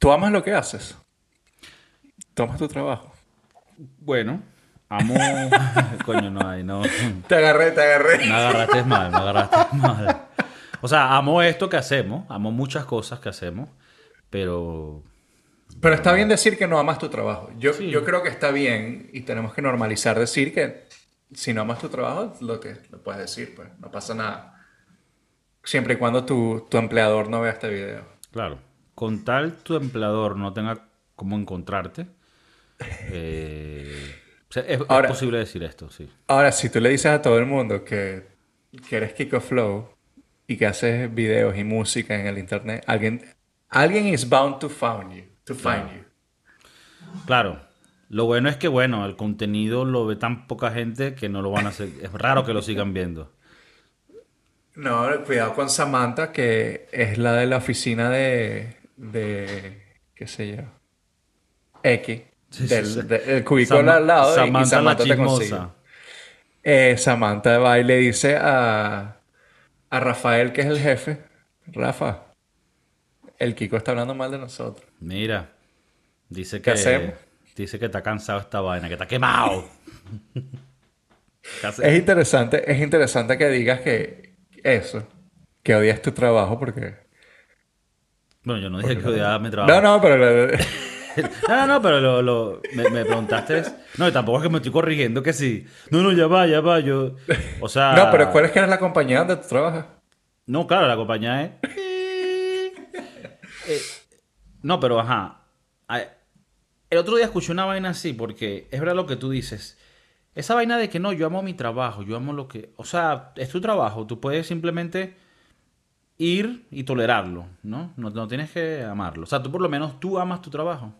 ¿Tú amas lo que haces? ¿Tomas tu trabajo? Bueno, amo... Coño, no hay, no... Te agarré, te agarré. Me agarraste mal, me agarraste mal. O sea, amo esto que hacemos, amo muchas cosas que hacemos, pero... Pero está bien decir que no amas tu trabajo. Yo, yo creo que está bien y tenemos que normalizar decir que si no amas tu trabajo, lo que lo puedes decir, pues no pasa nada. Siempre y cuando tu, tu empleador no vea este video. Claro. Con tal tu empleador no tenga cómo encontrarte, eh, o sea, es, es Ahora- posible decir esto, sí. Ahora, si tú le dices a todo el mundo que, que eres Kiko Flow y que haces videos y música en el internet, alguien, alguien is bound to find you. To find you. Claro. Lo bueno es que, bueno, el contenido lo ve tan poca gente que no lo van a hacer. Es raro que lo sigan viendo. No, cuidado con Samantha, que es la de la oficina de, de qué sé yo, X, Sí, sí, del, cubículo Sama- al lado, y Samantha Samantha la te consigue. Eh, Samantha va y le dice a, a Rafael, que es el jefe, Rafa, el Kiko está hablando mal de nosotros. Mira, dice ¿Qué que hacemos? dice que está cansado esta vaina, que está quemado. ¿Qué? Es interesante, es interesante que digas que eso, que odias tu trabajo porque... Bueno, yo no dije que odiaba mi trabajo. No, no, pero... No, no, no, pero lo, lo- me, me preguntaste. No, y tampoco es que me estoy corrigiendo que sí. No, no, ya va, ya va. Yo. O sea. No, pero ¿cuál es que eres la compañía donde tú trabajas? No, claro, la compañía es. Eh, no, pero ajá. El otro día escuché una vaina así, porque es verdad lo que tú dices. Esa vaina de que no, yo amo mi trabajo, yo amo lo que. O sea, es tu trabajo, tú puedes simplemente ir y tolerarlo, ¿no? No, no tienes que amarlo. O sea, tú por lo menos tú amas tu trabajo.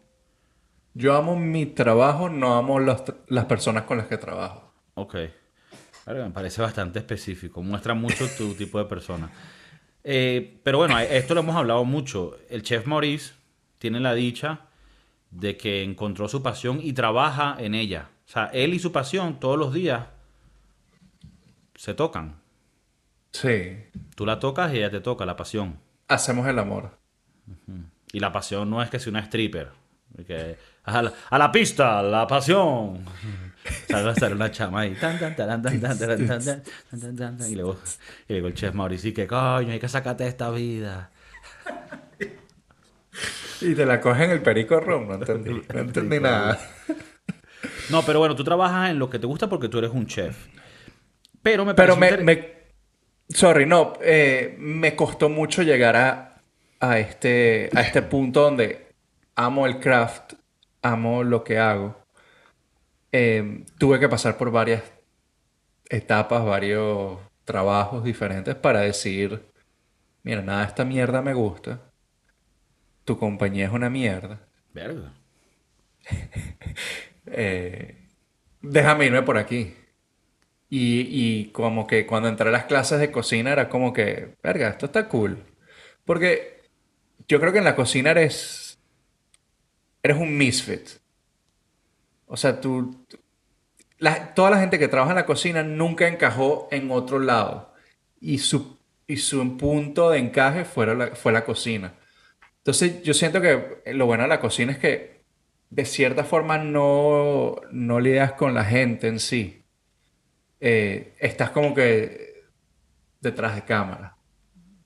Yo amo mi trabajo, no amo los- las personas con las que trabajo. Ok. Claro, me parece bastante específico. Muestra mucho tu tipo de persona. Eh, pero bueno, esto lo hemos hablado mucho. El chef Maurice tiene la dicha de que encontró su pasión y trabaja en ella. O sea, él y su pasión todos los días se tocan. Sí, Tú la tocas y ella te toca, la pasión. hacemos el amor. Y la pasión no es que sea una stripper. Que, a, la, a la pista, la pasión. Salga a estar una chama ahí. Y luego, y luego el chef Mauricio, que coño, hay que sacarte de esta vida. Y te la cogen el perico rum, no entendí. No entendí nada. No, pero bueno, tú trabajas en lo que te gusta porque tú eres un chef. Pero me Pero parece me, inter- me- sorry, no, eh, me costó mucho llegar a, a este, a este punto donde amo el craft, amo lo que hago. Eh, tuve que pasar por varias etapas, varios trabajos diferentes para decir, mira, nada de esta mierda me gusta. Tu compañía es una mierda. Verga. eh, déjame irme por aquí. Y, y como que cuando entré a las clases de cocina era como que, verga, esto está cool. Porque yo creo que en la cocina eres, eres un misfit. O sea, tú, la- toda la gente que trabaja en la cocina nunca encajó en otro lado. Y su, y su punto de encaje fue la, fue la cocina. Entonces, yo siento que lo bueno de la cocina es que de cierta forma no, no lidias con la gente en sí. Eh, estás como que detrás de cámara,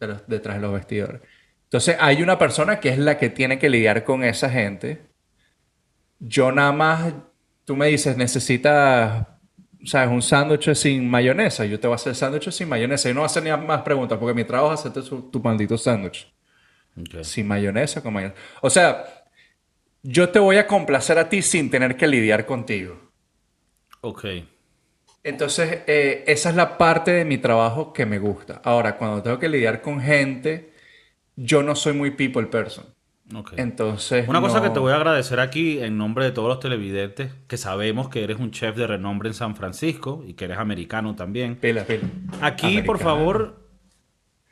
de los- detrás de los vestidores. Entonces, hay una persona que es la que tiene que lidiar con esa gente. Yo nada más, tú me dices, necesitas, ¿sabes? Un sándwich sin mayonesa. Yo te voy a hacer sándwiches sin mayonesa. Y no voy a hacer ni más preguntas porque mi trabajo es hacerte su- tu maldito sándwich. Sin mayonesa, con mayonesa. O sea, yo te voy a complacer a ti sin tener que lidiar contigo. Ok. Entonces, eh, esa es la parte de mi trabajo que me gusta. Ahora, cuando tengo que lidiar con gente, yo no soy muy people person. ok. Entonces, Una cosa que te voy a agradecer aquí en nombre de todos los televidentes, que sabemos que eres un chef de renombre en San Francisco y que eres americano también. Pila, pila. Aquí, por favor,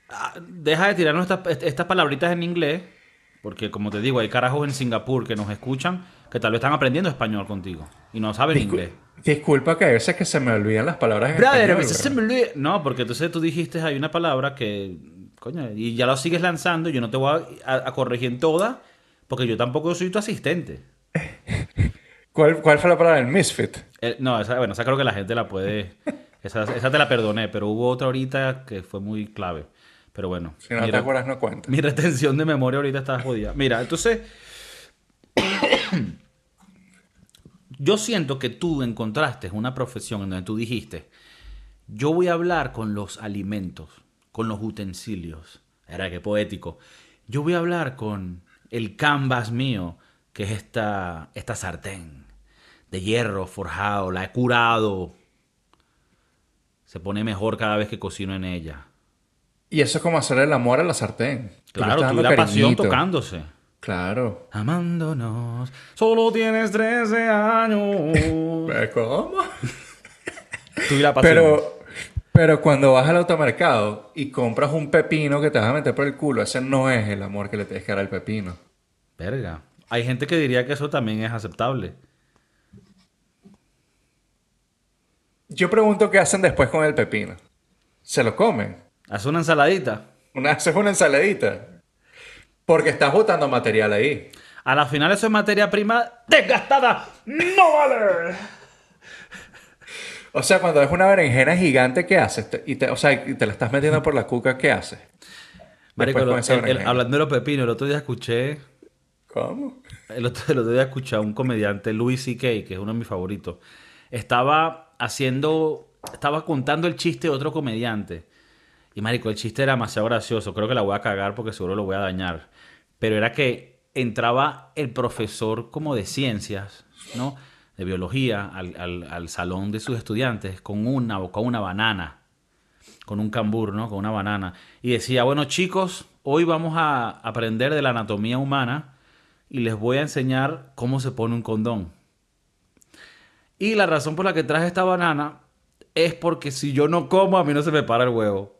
ah, deja de tirarnos estas, estas palabritas en inglés, porque como te digo, hay carajos en Singapur que nos escuchan que tal vez están aprendiendo español contigo y no saben Discul- inglés. Disculpa que a veces que se me olvidan las palabras en Brother, a español, veces se bro. me olvida- No, porque entonces tú dijiste hay una palabra que, coño, y ya la sigues lanzando, yo no te voy a, a- a corregir en toda, Porque yo tampoco soy tu asistente. ¿Cuál, cuál fue la palabra? El misfit. No, esa, bueno, esa creo que la gente la puede... Esa, esa te la perdoné, pero hubo otra ahorita que fue muy clave. Pero bueno. Si no te acuerdas, no cuenta. Mi retención de memoria ahorita está jodida. Mira, entonces... yo siento que tú encontraste una profesión en donde tú dijiste, yo voy a hablar con los alimentos, con los utensilios. Era que poético. Yo voy a hablar con el canvas mío, que es esta, esta sartén de hierro forjado, la he curado. Se pone mejor cada vez que cocino en ella. Y eso es como hacer el amor a la sartén. Tú Claro, dando la pasión tocándose. Claro. Amándonos, solo tienes 13 años. ¿Cómo? Tuve la pasión. Pero, pero cuando vas al automercado y compras un pepino que te vas a meter por el culo, ese no es el amor que le tienes que dar al pepino. Verga. Hay gente que diría que eso también es aceptable. Yo pregunto qué hacen después con el pepino. ¿Se lo comen? Haz una ensaladita. Una, haces una ensaladita. Porque estás botando material ahí. A la final eso es materia prima desgastada. ¡No vale! O sea, cuando es una berenjena gigante, ¿qué haces? Te- y te, o sea, y te la estás metiendo por la cuca, ¿qué haces? Marico, lo- el- el- hablando de los pepinos, el otro día escuché... ¿Cómo? El otro, el otro día escuché a un comediante, Louis C.K., que es uno de mis favoritos. Estaba haciendo... Estaba contando el chiste de otro comediante. Y marico, el chiste era demasiado gracioso. Creo que la voy a cagar porque seguro lo voy a dañar. Pero era que entraba el profesor como de ciencias, ¿no? De biología al, al- al salón de sus estudiantes con una, con una banana. Con un cambur, ¿no? Con una banana. Y decía, bueno chicos, hoy vamos a aprender de la anatomía humana y les voy a enseñar cómo se pone un condón. Y la razón por la que traje esta banana es porque si yo no como, a mí no se me para el huevo.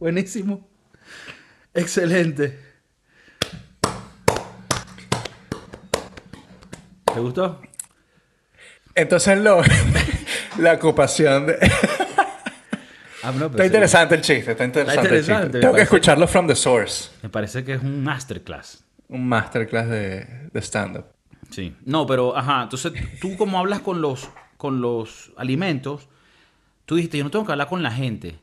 Buenísimo. Excelente. ¿Te gustó? Entonces, lo, la ocupación de... Ah, no, Está interesante el chiste, está interesante, el interesante, chiste. Tengo que escucharlo from the source. Me parece que es un masterclass. Un masterclass de, de stand-up. Sí. No, pero, ajá, entonces tú como hablas con los, con los alimentos, tú dijiste, yo no tengo que hablar con la gente.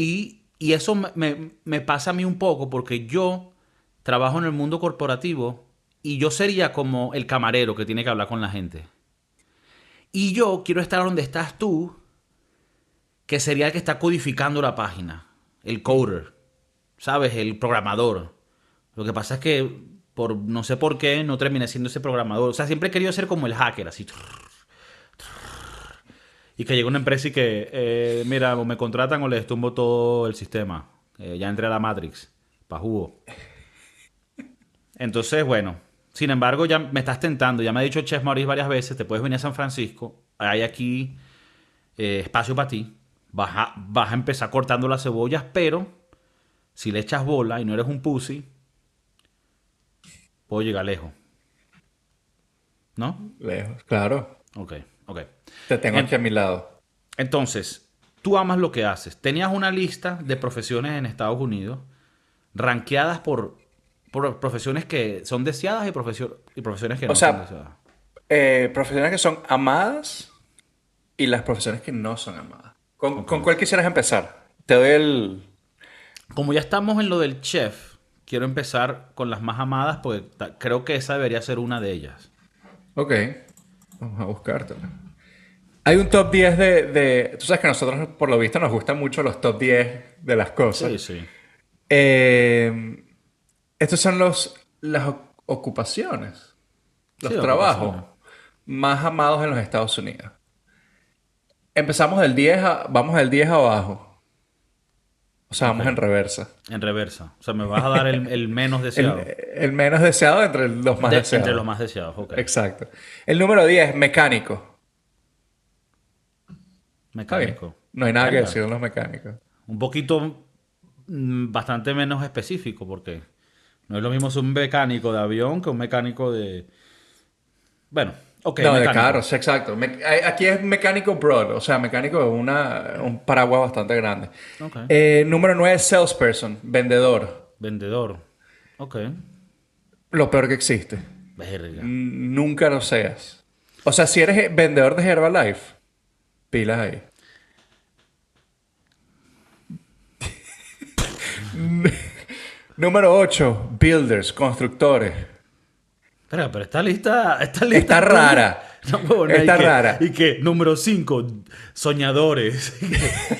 Y, y eso me, me- pasa a mí un poco porque yo trabajo en el mundo corporativo y yo sería como el camarero que tiene que hablar con la gente. Y yo quiero estar donde estás tú, que sería el que está codificando la página, el coder, ¿sabes? El programador. Lo que pasa es que por no sé por qué no terminé siendo ese programador. O sea, siempre he querido ser como el hacker, así. Y que llegue una empresa y que, eh, mira, o me contratan o les tumbo todo el sistema. Eh, ya entré a la Matrix, pa' jugo. Entonces, bueno. Sin embargo, ya me estás tentando. Ya me ha dicho Chef Maurice varias veces, te puedes venir a San Francisco. Hay aquí eh, espacio para ti. Vas a, vas a empezar cortando las cebollas, pero si le echas bola y no eres un pussy, puedo llegar lejos. ¿No? Lejos, claro. Ok, ok. Te tengo En- aquí a mi lado. Entonces, tú amas lo que haces. Tenías una lista de profesiones en Estados Unidos, rankeadas por, por profesiones que son deseadas y, profesio- y profesiones que no sea, son deseadas. Eh, profesiones que son amadas y las profesiones que no son amadas. ¿Con, ¿con cuál quisieras empezar? Te doy el... Como ya estamos en lo del chef, quiero empezar con las más amadas porque ta- creo que esa debería ser una de ellas. Ok. Vamos a buscártela. Hay un top 10 de, de... Tú sabes que a nosotros, por lo visto, nos gustan mucho los top 10 de las cosas. Sí, sí. Eh, estos son los, las ocupaciones, los Sí, trabajos ocupaciones. más amados en los Estados Unidos. Empezamos del 10 a, vamos del 10 abajo. O sea, vamos en reversa. En reversa. O sea, me vas a dar el, el menos deseado. el menos deseado entre los más De- deseados. entre los más deseados, ok. Exacto. El número 10, mecánico. Mecánico. No hay nada que decir de los mecánicos. Un poquito mm, bastante menos específico, porque no es lo mismo ser un mecánico de avión que un mecánico de. Bueno, No, de carros, exacto. Me- a- aquí es mecánico broad, o sea, mecánico de una, un paraguas bastante grande. Eh, número 9, salesperson, vendedor. Vendedor. Ok. Lo peor que existe. Verga. Nunca lo seas. O sea, si eres eh, vendedor de Herbalife, pilas ahí. Número 8, builders, constructores. Espera, pero esta lista. Esta lista Está rara. No, Está y que- rara. Y que, número 5, soñadores.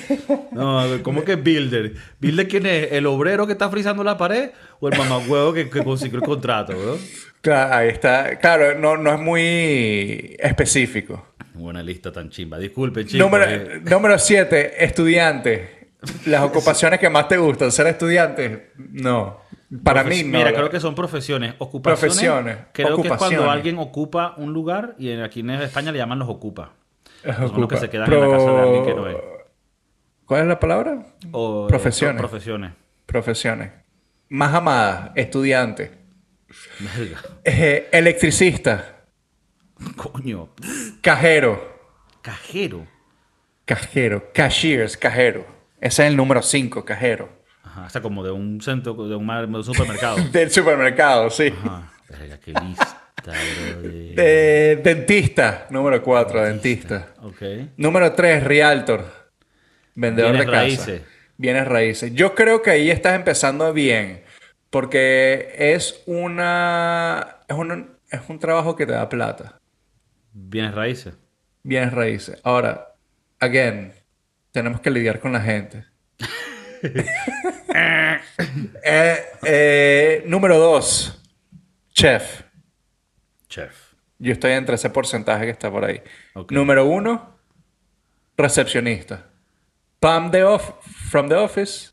no, ¿cómo que builder? ¿Builder quién es? ¿El obrero que está frizando la pared o el mamagüevo que, que consiguió el contrato, bro? Claro, ahí está. Claro, no, no es muy específico. Buena lista tan chimba. Disculpen, chicos. Número, eh. número 7, estudiante. Las ocupaciones que más te gustan. ¿Ser estudiante? No. Para mí no. Mira, creo que son profesiones. Ocupaciones. Profesiones, Creo que es cuando alguien ocupa un lugar y en- aquí en España le llaman los ocupa. Son los que se quedan en la casa de alguien que no es. ¿Cuál es la palabra? O, Profesiones. pro- profesiones. Profesiones. Más amadas, estudiante. Eh, electricista. Coño. Cajero. Cajero. Cajero. Cashiers, cajero. Ese es el número 5, cajero. Ajá, hasta como de un centro, de un, mar- de un supermercado. Del supermercado, sí. Ajá. Verga, qué lista, de- dentista, número 4, dentista. Ok. Número 3, realtor. Vendedor Bienes de casa. raíces. Bienes raíces. Yo creo que ahí estás empezando bien. Porque es una. Es un, es un trabajo que te da plata. Bienes raíces. Bienes raíces. Ahora, again, tenemos que lidiar con la gente. Eh, eh, número 2, chef. Chef. Yo estoy entre ese porcentaje que está por ahí. Número uno, recepcionista. Pam de off from the office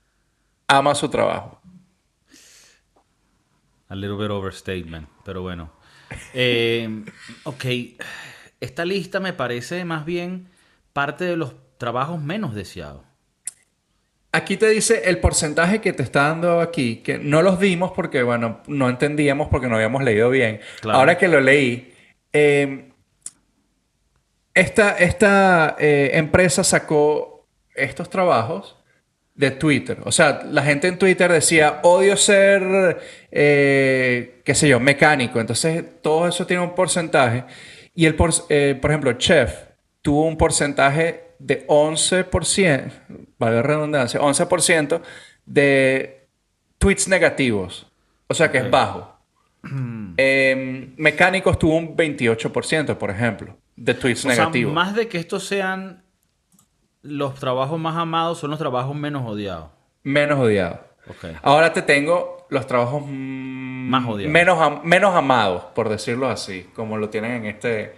ama su trabajo. A little bit overstatement, pero bueno. Eh, ok. Esta lista me parece más bien parte de los trabajos menos deseados. Aquí te dice el porcentaje que te está dando aquí, que no los dimos porque, bueno, no entendíamos porque no habíamos leído bien. Claro. Ahora que lo leí, eh, esta, esta eh, empresa sacó estos trabajos de Twitter. O sea, la gente en Twitter decía, odio ser, eh, qué sé yo, mecánico. Entonces, todo eso tiene un porcentaje. Y el, por, eh, por ejemplo, Chef tuvo un porcentaje de 11%, valga la redundancia, 11% de tweets negativos. O sea, que es bajo. Eh, mecánicos tuvo un 28%, por ejemplo, de tweets O sea, negativos. más de que estos sean los trabajos más amados, son los trabajos menos odiados. Menos odiados. Ok. Ahora te tengo los trabajos mm, Más odiados. Menos, menos amados, por decirlo así, como lo tienen en este,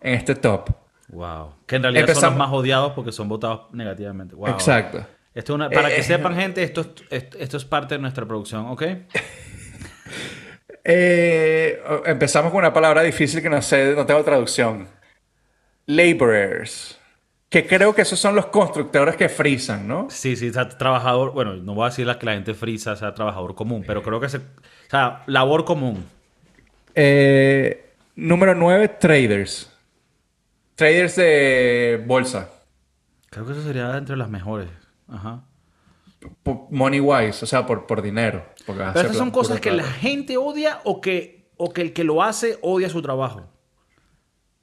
en este top. Wow. Que en realidad son los más odiados porque son votados negativamente. Wow. Exacto. Esto es una- para Eh, que eh, sepan, gente, esto es, esto, es parte de nuestra producción, ¿ok? Eh, empezamos con una palabra difícil que no sé, no tengo traducción. Laborers. Que creo que esos son los constructores que frisan, ¿no? Sí, sí, o sea, trabajador, bueno, no voy a decir la que la gente frisa sea trabajador común, pero creo que se, o sea, labor común. Eh, número 9, traders. Traders de bolsa. Creo que eso sería entre las mejores. Ajá. Money wise, o sea, por, por dinero. Pero estas son cosas que la gente odia o que, o que el que lo hace odia su trabajo.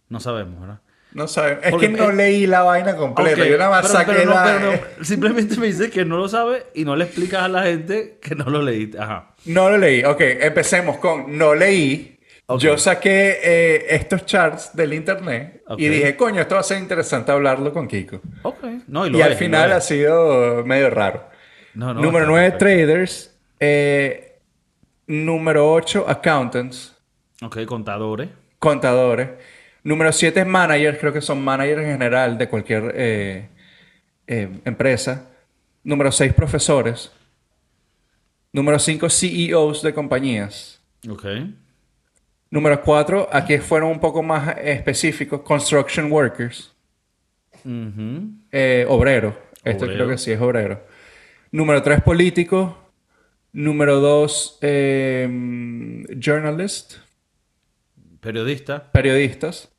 No sabemos, ¿verdad? No saben. Es Porque- que no leí la vaina completa. Yo nada más pero- no, la... pero no, Simplemente me dices que no lo sabe y no le explicas a la gente que no lo leíste. Ajá. No lo leí. Ok, empecemos con no leí. Yo saqué eh, estos charts del internet y dije, coño, esto va a ser interesante hablarlo con Kiko. Ok. No, y, al final ha sido medio raro. No, no, número está 9, perfecto. traders. Eh, número 8, accountants, Ok, contadores. contadores. Número 7 es managers, creo que son managers en general de cualquier eh, empresa. Número 6, profesores. Número 5, CEOs de compañías. Ok. Número 4, aquí fueron un poco más específicos, construction workers, Ujú. eh, obrero. Esto Obrero. creo que sí es obrero. Número 3, político. Número 2, journalist, Periodista. periodistas.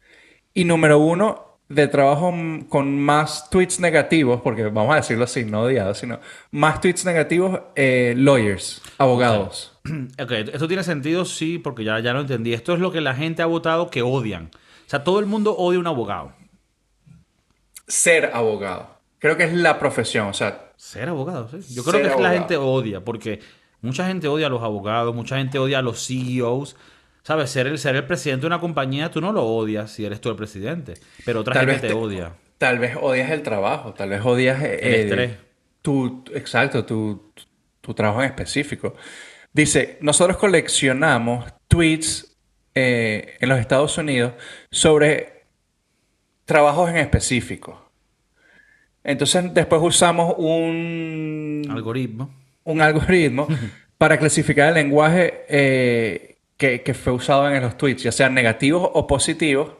Y número uno, de trabajo con más tweets negativos, porque vamos a decirlo así, no odiados, sino más tweets negativos, eh, lawyers, abogados. Ok, esto tiene sentido, sí, porque ya, ya lo entendí. Esto es lo que la gente ha votado que odian. O sea, todo el mundo odia un abogado. Ser abogado. Creo que es la profesión, o sea, Ser abogado, sí. Yo creo que es que la abogado. gente odia, porque mucha gente odia a los abogados, mucha gente odia a los CEOs. ¿Sabes? Ser el, ser el presidente de una compañía, tú no lo odias si eres tú el presidente, pero otra Tal gente vez te odia. tal vez odias el trabajo, tal vez odias eh, El estrés. tu, exacto, tu, tu trabajo en específico. Dice, nosotros coleccionamos tweets eh, en los Estados Unidos sobre trabajos en específico. Entonces después usamos un, Algoritmo. un algoritmo para clasificar el lenguaje eh, que, que fue usado en los tweets, ya sean negativos o positivos,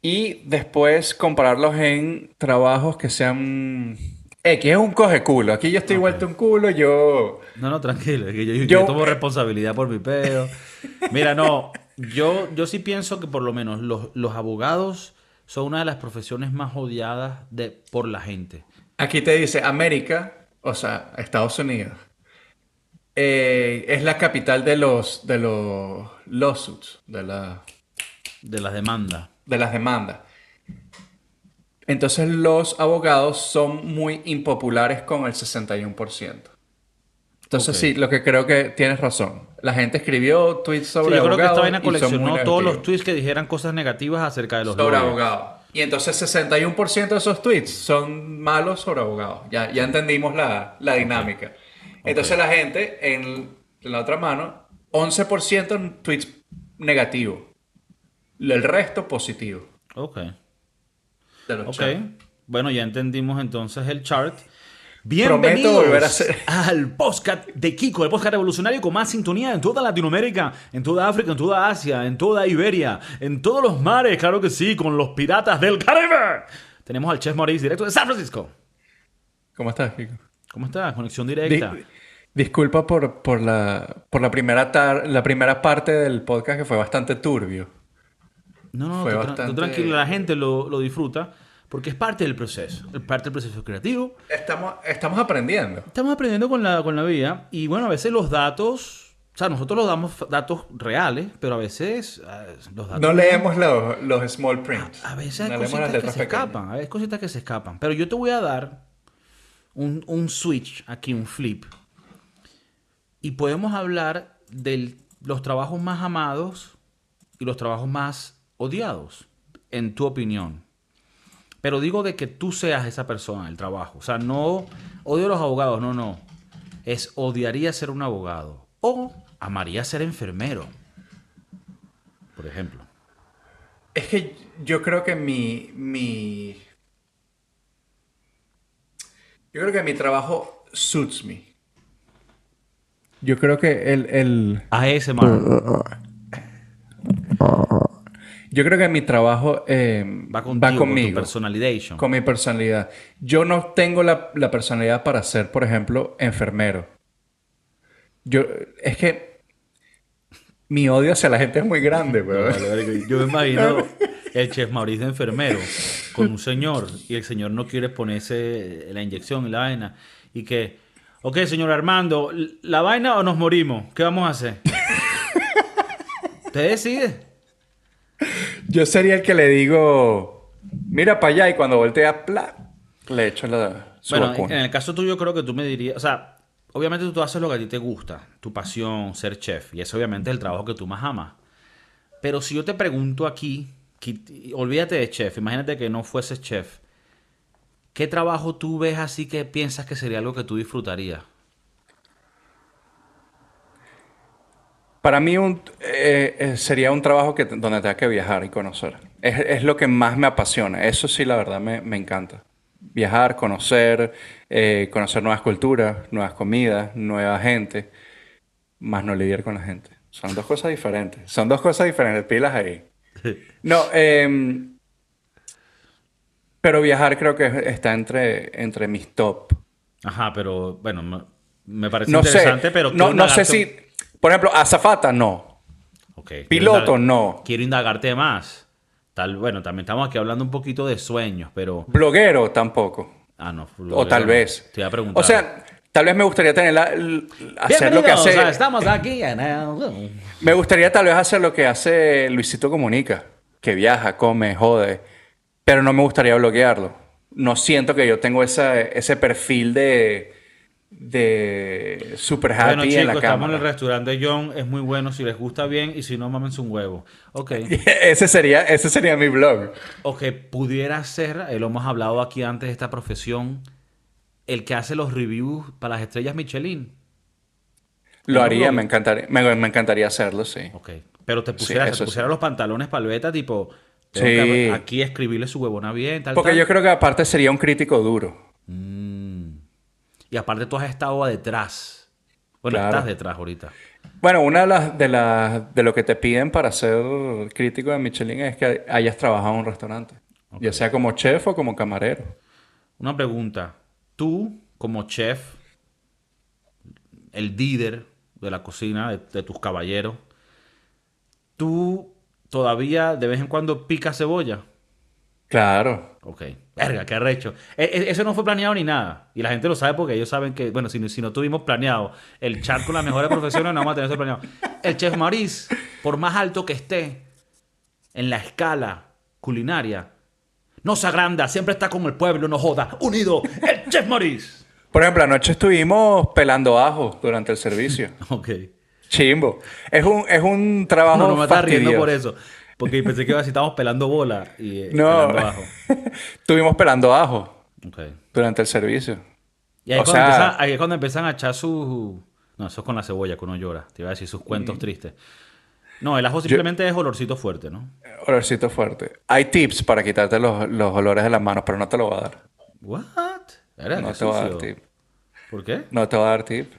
y después compararlos en trabajos que sean... X es un coge culo. Aquí yo estoy vuelto un culo, yo... No, no, tranquilo, es que yo, yo Yo- tomo responsabilidad por mi pedo. Mira, no, yo, yo sí pienso que por lo menos los, los abogados son una de las profesiones más odiadas de, por la gente. Aquí te dice América, o sea, Estados Unidos. eh, es la capital de los, de los lawsuits, de la... De las demandas. de las demandas. Entonces los abogados son muy impopulares con el 61%. Entonces sí, lo que creo que tienes razón. La gente escribió tweets Sí, sobre yo creo que esta abogados vaina coleccionó todos los tweets que dijeran cosas negativas acerca de los sobre abogados. Y entonces 61% de esos tweets son malos sobre abogados. Ya, ya entendimos la, la dinámica. Entonces la gente, en, en la otra mano, 11% en tweets negativos. El resto positivo. Ok. De los Ok. Bueno, ya entendimos entonces el chart. Bienvenidos volver a hacer- al podcast de Kiko, el podcast revolucionario con más sintonía en toda Latinoamérica, en toda África, en toda Asia, en toda Iberia, en todos los mares, claro que sí, con los piratas del Caribe. Tenemos al Chef Maurice directo de San Francisco. ¿Cómo estás, Kiko? ¿Cómo estás? Conexión Di- directa. disculpa por, por, la, por la, primera tar- la primera parte del podcast que fue bastante turbio. No, no, Fue tú, tranquilo, la gente lo, lo disfruta porque es parte del proceso, es parte del proceso creativo. Estamos, estamos aprendiendo. Estamos aprendiendo con la, con la vida y bueno, a veces los datos, o sea, nosotros los damos datos reales, pero a veces eh, los datos... No leemos los, los small prints. A veces hay No cositas que se pequeñas. escapan, hay cositas que se escapan. Pero yo te voy a dar un, un switch aquí, un flip. Y podemos hablar de los trabajos más amados y los trabajos más odiados, en tu opinión. Pero digo de que tú seas esa persona, el trabajo. O sea, no odio a los abogados, no, no. Es odiaría ser un abogado. O amaría ser enfermero. Por ejemplo. Es que yo creo que mi, mi... Yo creo que mi trabajo suits me. Yo creo que el, el... ASMR. Yo creo que mi trabajo eh, Va contigo, con tu conmigo. personalization. Con mi personalidad. Yo no tengo la, la personalidad para ser, por ejemplo, enfermero. Yo, es que mi odio hacia la gente es muy grande, weón. Vale, vale, Yo me imagino el chef Mauricio de enfermero con un señor y el señor no quiere ponerse la inyección y la vaina. Y que, ok, señor Armando, ¿la vaina o nos morimos? ¿Qué vamos a hacer? Usted decide. Yo sería el que le digo, mira para allá y cuando voltea, pla, le echo la su Bueno, en el caso tuyo creo que tú me dirías, o sea, obviamente tú haces lo que a ti te gusta, tu pasión, ser chef, y eso obviamente es el trabajo que tú más amas. Pero si yo te pregunto aquí, olvídate de chef, imagínate que no fueses chef, ¿qué trabajo tú ves así que piensas que sería algo que tú disfrutarías? Para mí un, eh, eh, sería un trabajo que, donde tenga que viajar y conocer. Es, es lo que más me apasiona. Eso sí, la verdad, me, me encanta. Viajar, conocer, eh, conocer nuevas culturas, nuevas comidas, nueva gente, más no lidiar con la gente. Son dos cosas diferentes. Son dos cosas diferentes. Pilas ahí. No, em, pero viajar creo que está entre, entre mis top. Ajá, pero bueno, me, parece No sé, interesante, pero no, no sé si, por ejemplo, azafata, no. Ok, quiero Piloto, no. Quiero indagarte más. Tal, bueno, también estamos aquí hablando un poquito de sueños, pero... Bloguero tampoco. Ah, no. O tal vez. Te iba a preguntar. O sea, tal vez me gustaría tener la- l- hacer lo que hace. o sea, estamos aquí en el- Me gustaría tal vez hacer lo que hace Luisito Comunica, que viaja, come, jode, pero no me gustaría bloguearlo. No siento que yo tengo esa, ese perfil de, de super happy Bueno, en chicos, la estamos en el restaurante John. Es muy bueno. Si les gusta bien y si no, mámense un huevo. Ok. ese, sería, ese sería mi blog. O que pudiera ser, eh, lo hemos hablado aquí antes de esta profesión, el que hace los reviews para las estrellas Michelin. Lo ¿En haría, me encantaría, me, me encantaría hacerlo, sí. Ok. Pero te pusieras, eso te sí. pusieras los pantalones palbeta, tipo, Sí. aquí escribirle su huevona bien, tal, Porque tal. yo creo que aparte sería un crítico duro. Mm. Y aparte tú has estado detrás. Bueno, Claro. estás detrás ahorita. Bueno, una de las, de las de lo que te piden para ser crítico de Michelin es que hayas trabajado en un restaurante. Ya sea como chef o como camarero. Una pregunta. Tú, como chef, el líder de la cocina, de, de tus caballeros, ¿tú todavía de vez en cuando picas cebolla? Claro. Ok. Verga, qué arrecho. E- e- eso no fue planeado ni nada. Y la gente lo sabe porque ellos saben que, bueno, si, no- si no tuvimos planeado el chat con las mejores profesiones, no vamos a tener eso planeado. El chef Maurice, por más alto que esté en la escala culinaria, no se agranda, siempre está con el pueblo, no joda. Unido, el chef Maurice. Por ejemplo, anoche estuvimos pelando ajo durante el servicio. Ok. Chimbo. Es un, es un trabajo No, no me estás riendo por eso. Porque pensé que iba a decir, estábamos pelando bola y eh, No. pelando ajo. Estuvimos pelando ajo durante el servicio. Y ahí, O es cuando sea- empiezan, ahí es cuando empiezan a echar sus... No, eso es con la cebolla que uno llora. Te iba a decir sus Mm. cuentos tristes. No, el ajo simplemente es olorcito fuerte, ¿no? Olorcito fuerte. Hay tips para quitarte los, los olores de las manos, pero no te lo voy a dar. What? Era No te voy a dar sucio. tip. ¿Por qué? No te voy a dar tip.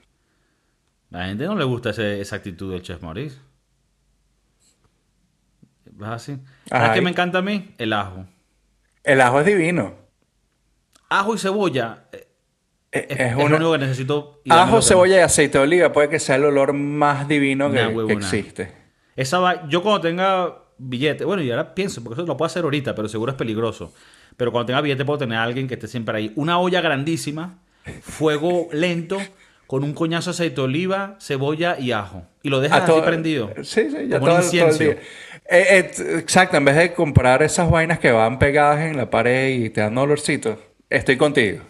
A la gente no le gusta ese- esa actitud del chef Maurice. ¿Vas así? ¿Sabes qué me encanta a mí? El ajo. El ajo es divino. Ajo y cebolla eh, Es, es, es una- lo único que necesito. Ajo, cebolla y aceite de oliva puede que sea el olor más divino que, Nah, que huevona. existe. Esa va- yo cuando tenga billete, bueno, y ahora pienso, porque eso lo puedo hacer ahorita, pero seguro es peligroso. Pero cuando tenga billete puedo tener a alguien que esté siempre ahí. Una olla grandísima, fuego lento, con un coñazo de aceite de oliva, cebolla y ajo. Y lo dejas así todo- prendido. Sí, sí, ya Como todo, un todo el día. Eh, eh, exacto, en vez de comprar esas vainas que van pegadas en la pared y te dan olorcito, estoy contigo.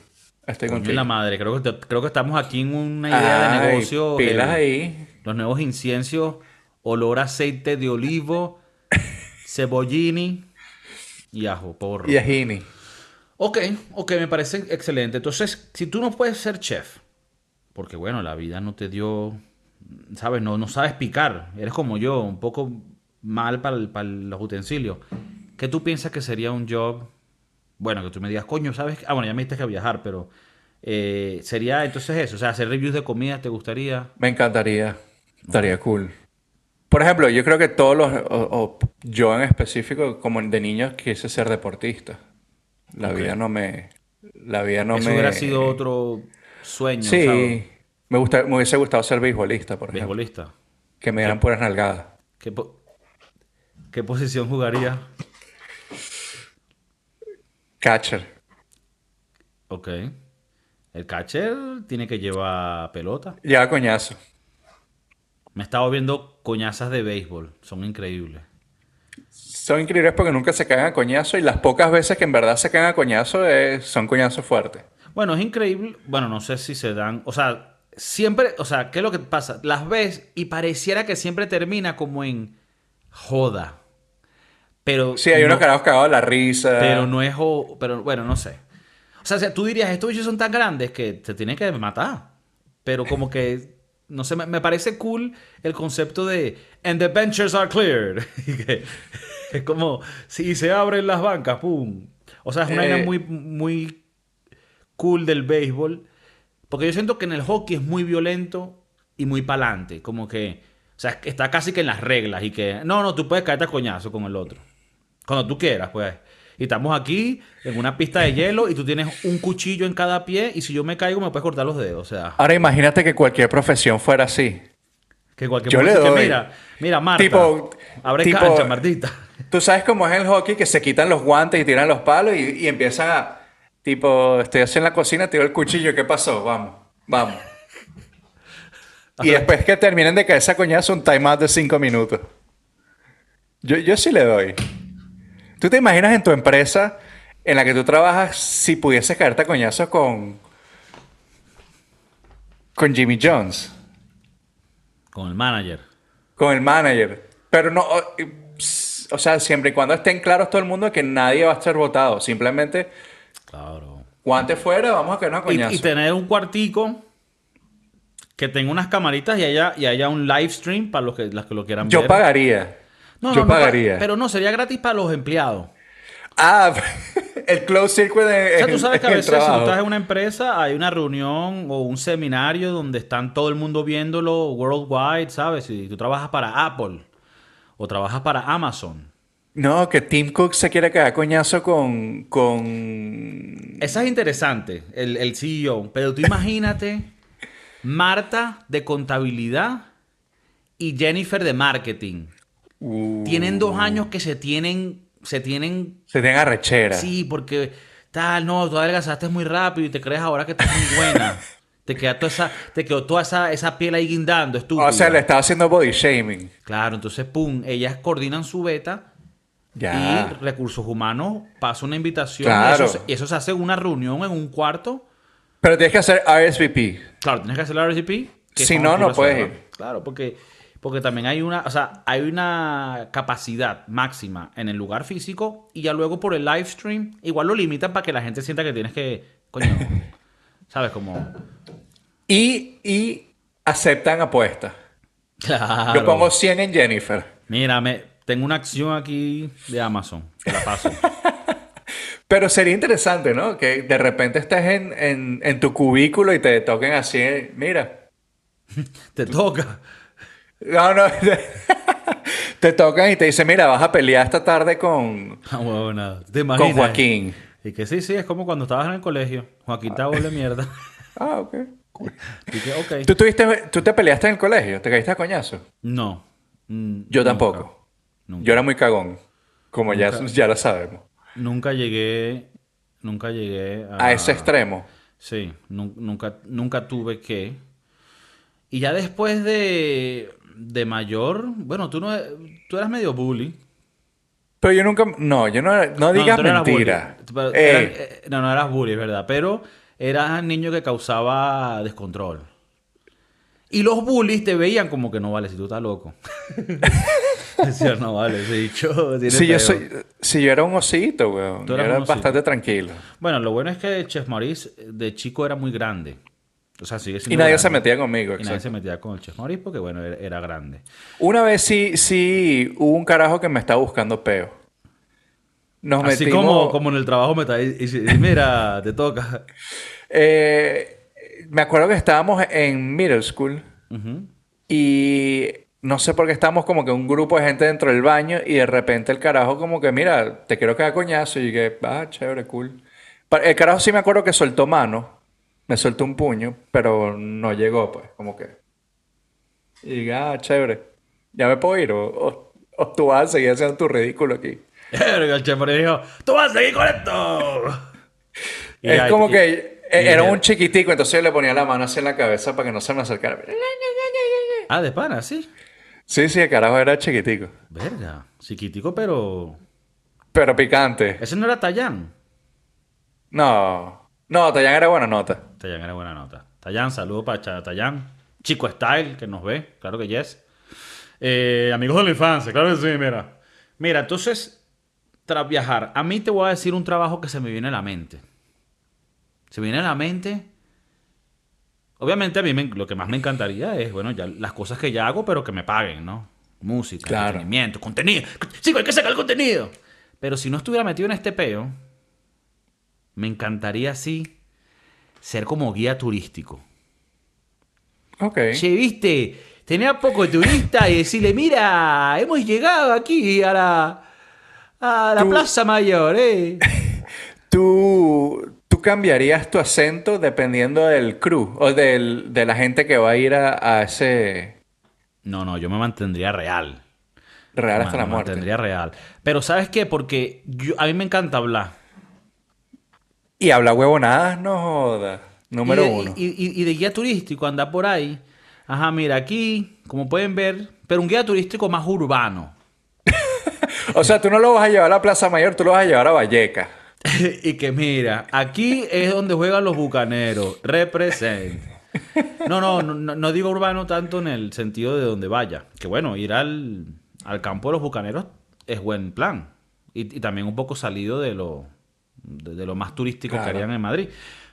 Estoy contigo. la madre, creo que, creo que estamos aquí en una idea de negocio. Pilas ahí. Los nuevos inciencios, olor a aceite de olivo, cebollini y ajo, porro. Y ajini. Ok, ok, me parece excelente. Entonces, si tú no puedes ser chef, porque bueno, la vida no te dio, sabes, no, no sabes picar, eres como yo, un poco mal para, el- para los utensilios, ¿qué tú piensas que sería un job? Bueno, que tú me digas, coño, ¿sabes? Ah, bueno, ya me dijiste que viajar, pero eh, sería entonces eso, o sea, hacer reviews de comida, ¿te gustaría? Me encantaría. Estaría cool. Por ejemplo, yo creo que todos los, o, o yo en específico, como de niño, quise ser deportista. La vida no me, la vida no eso me. hubiera sido otro sueño, Sí, ¿sabes? me gusta, me hubiese gustado ser beisbolista, por ejemplo. Beisbolista. Que me dieran puras nalgadas. ¿Qué, po- ¿Qué posición jugaría? Catcher. Ok. El catcher tiene que llevar pelota. Ya coñazo. Me he estado viendo coñazas de béisbol. Son increíbles. Son increíbles porque nunca se caen a coñazo y las pocas veces que en verdad se caen a coñazo eh, son coñazos fuertes. Bueno, es increíble. Bueno, no sé si se dan. O sea, siempre. O sea, ¿qué es lo que pasa? Las ves y pareciera que siempre termina como en joda. Pero. Sí, hay no- unos carajos cagados de la risa. Pero no es. Pero bueno, no sé. O sea, tú dirías, estos bichos son tan grandes que te tienen que matar. Pero como que. No sé, me, me parece cool el concepto de. And the benches are cleared. Es como. Si se abren las bancas, ¡pum! O sea, es una Eh. idea muy, muy cool del béisbol. Porque yo siento que en el hockey es muy violento y muy pa'lante. Como que. O sea, está casi que en las reglas. Y que. No, no, tú puedes caerte a coñazo con el otro. Cuando tú quieras, pues. Y estamos aquí en una pista de hielo y tú tienes un cuchillo en cada pie y si yo me caigo me puedes cortar los dedos. O sea, Ahora imagínate que cualquier profesión fuera así. que cualquier Yo le momento que doy. mira, mira, Marta. Tipo- abre tipo- cancha, Martita. Tú sabes cómo es el hockey, que se quitan los guantes y tiran los palos y, y empiezan a, tipo, estoy así en la cocina, tiro el cuchillo, ¿qué pasó? Vamos, vamos. Y después que terminen de caer esa coñazo, un timeout de cinco minutos. Yo, yo sí le doy. ¿Tú te imaginas en tu empresa en la que tú trabajas si pudieses caerte a coñazos con, con Jimmy Jones, Con el manager. con el manager? Pero no, o, sea, siempre y cuando estén claros todo el mundo que nadie va a estar votado. Simplemente, Claro. guante fuera, vamos a caernos a coñazos. y tener un cuartico que tenga unas camaritas y haya, y haya un live stream para los que, las que lo quieran Yo ver. pagaría. No, Yo no, no pa- pagaría. pero no, sería gratis para los empleados. Ah, el closed circuit de, O sea, tú sabes que a en veces si tú estás en una empresa hay una reunión o un seminario donde están todo el mundo viéndolo worldwide, ¿sabes? Si tú trabajas para Apple o trabajas para Amazon. No, que Tim Cook se quiere quedar coñazo con, con... Esa es interesante, el, el CEO. Pero tú imagínate Marta de contabilidad y Jennifer de marketing. Uh, Tienen dos años que se tienen, se tienen Se tienen arrechera. Sí, porque tal, no, tú adelgazaste muy rápido y te crees ahora que estás muy buena. te queda toda esa, te quedó toda esa, esa piel ahí guindando, o sea, le estaba haciendo body shaming. Claro, entonces, pum, ellas coordinan su beta Ya. y Recursos Humanos pasa una invitación Claro. y, eso, eso se hace en una reunión en un cuarto. Pero tienes que hacer RSVP. Claro, tienes que hacer la que Si no, no puedes ir. Claro, porque, porque también hay una, o sea, hay una capacidad máxima en el lugar físico y ya luego por el live stream, igual lo limitan para que la gente sienta que tienes que, coño, ¿sabes? Como... Y, y aceptan apuestas. Claro. Yo pongo 100 en Jennifer. Mira, me, tengo una acción aquí de Amazon. Te la paso. Pero sería interesante, ¿no? Que de repente estés en, en, en tu cubículo y te toquen así. Mira. Te toca. No, no. te tocan y te dicen, mira, vas a pelear esta tarde con, Ah, huevo, nada. Con Joaquín. Y que sí, sí, es como cuando estabas en el colegio. Joaquín te de mierda. Ah, ok. Y que, ok. ¿Tú, tuviste, ¿Tú te peleaste en el colegio? ¿Te caíste a coñazo? No. Mm, Yo tampoco. Nunca. Yo era muy cagón. Como ya, Nunca. ya lo sabemos. Nunca llegué. Nunca llegué a. A ese extremo. Sí, nu- nunca, nunca tuve que. Y ya después de, de mayor, bueno, tú no tú eras medio bully. Pero yo nunca. No, yo no era. No digas no eras mentira. bully. Eh, eh, no, no eras bully, es verdad. Pero eras niño que causaba descontrol. Y los bullies te veían como que no vale, si tú estás loco. Decían, no vale, ese dicho tiene si, yo peo". soy, si yo era un osito, weón. Yo era bastante tranquilo. Bueno, lo bueno es que Chef Maurice eh, de chico era muy grande. O sea, sigue siendo Y nadie se metía conmigo. Y nadie se metía con el Chef Maurice porque, bueno, era, era grande. Una vez sí, sí hubo un carajo que me estaba buscando peo. Nos Así metimos. como, como en el trabajo me está y, mira, te toca. eh, me acuerdo que estábamos en middle school y no sé por qué estábamos como que un grupo de gente dentro del baño y de repente el carajo como que, mira, te quiero quedar coñazo y que, ah, chévere, cool. El carajo sí me acuerdo que soltó mano, me soltó un puño, pero no llegó, pues, como que. Y dije, ah, chévere, ya me puedo ir o, o- o tú vas a seguir haciendo tu ridículo aquí. El Maurice dijo, ¡tú vas a seguir con esto! Y es ahí- como y- que y eh, era un chiquitico, entonces yo le ponía la mano así en la cabeza para que no se me acercara. Ah, de pana, sí. Sí, sí, el carajo era chiquitico. Verga, chiquitico, pero... Pero picante. Ese no era Tayán. No. No, Tayan era buena nota. Tayán era buena nota. Tayán, saludo para Tayán. Chico Style, que nos ve, claro que yes. Eh, amigos de la infancia, claro que sí, mira. Mira, entonces, tras viajar, a mí te voy a decir un trabajo que se me viene a la mente. Se me viene a la mente. Obviamente a mí me- lo que más me encantaría es, bueno, ya las cosas que ya hago, pero que me paguen, ¿no? Música, Claro. entretenimiento, contenido. Chico, hay que sacar el contenido. Pero si no estuviera metido en este peo, me encantaría sí ser como guía turístico. Ok. Che, viste, tenía poco turista y decirle, mira, hemos llegado aquí a la, a la Tú- Plaza Mayor, ¿eh? ¿Tú, tú cambiarías tu acento dependiendo del crew o del, de la gente que va a ir a, a ese... No, no, yo me mantendría real. Real Me- hasta la me muerte. mantendría real. Pero ¿sabes qué? Porque yo, a mí me encanta hablar. Y habla huevonadas, no joda. Número y de, uno. Y, y- y de guía turístico, anda por ahí. Ajá, mira, aquí, como pueden ver, pero un guía turístico más urbano. O sea, tú no lo vas a llevar a la Plaza Mayor, tú lo vas a llevar a Valleca. y que mira, aquí es donde juegan los bucaneros. Represent. No, no, no, no- digo urbano tanto en el sentido de donde vaya. Que bueno, ir al, al campo de los bucaneros es buen plan. Y, y también un poco salido de lo, de, de lo más turístico que harían en Madrid.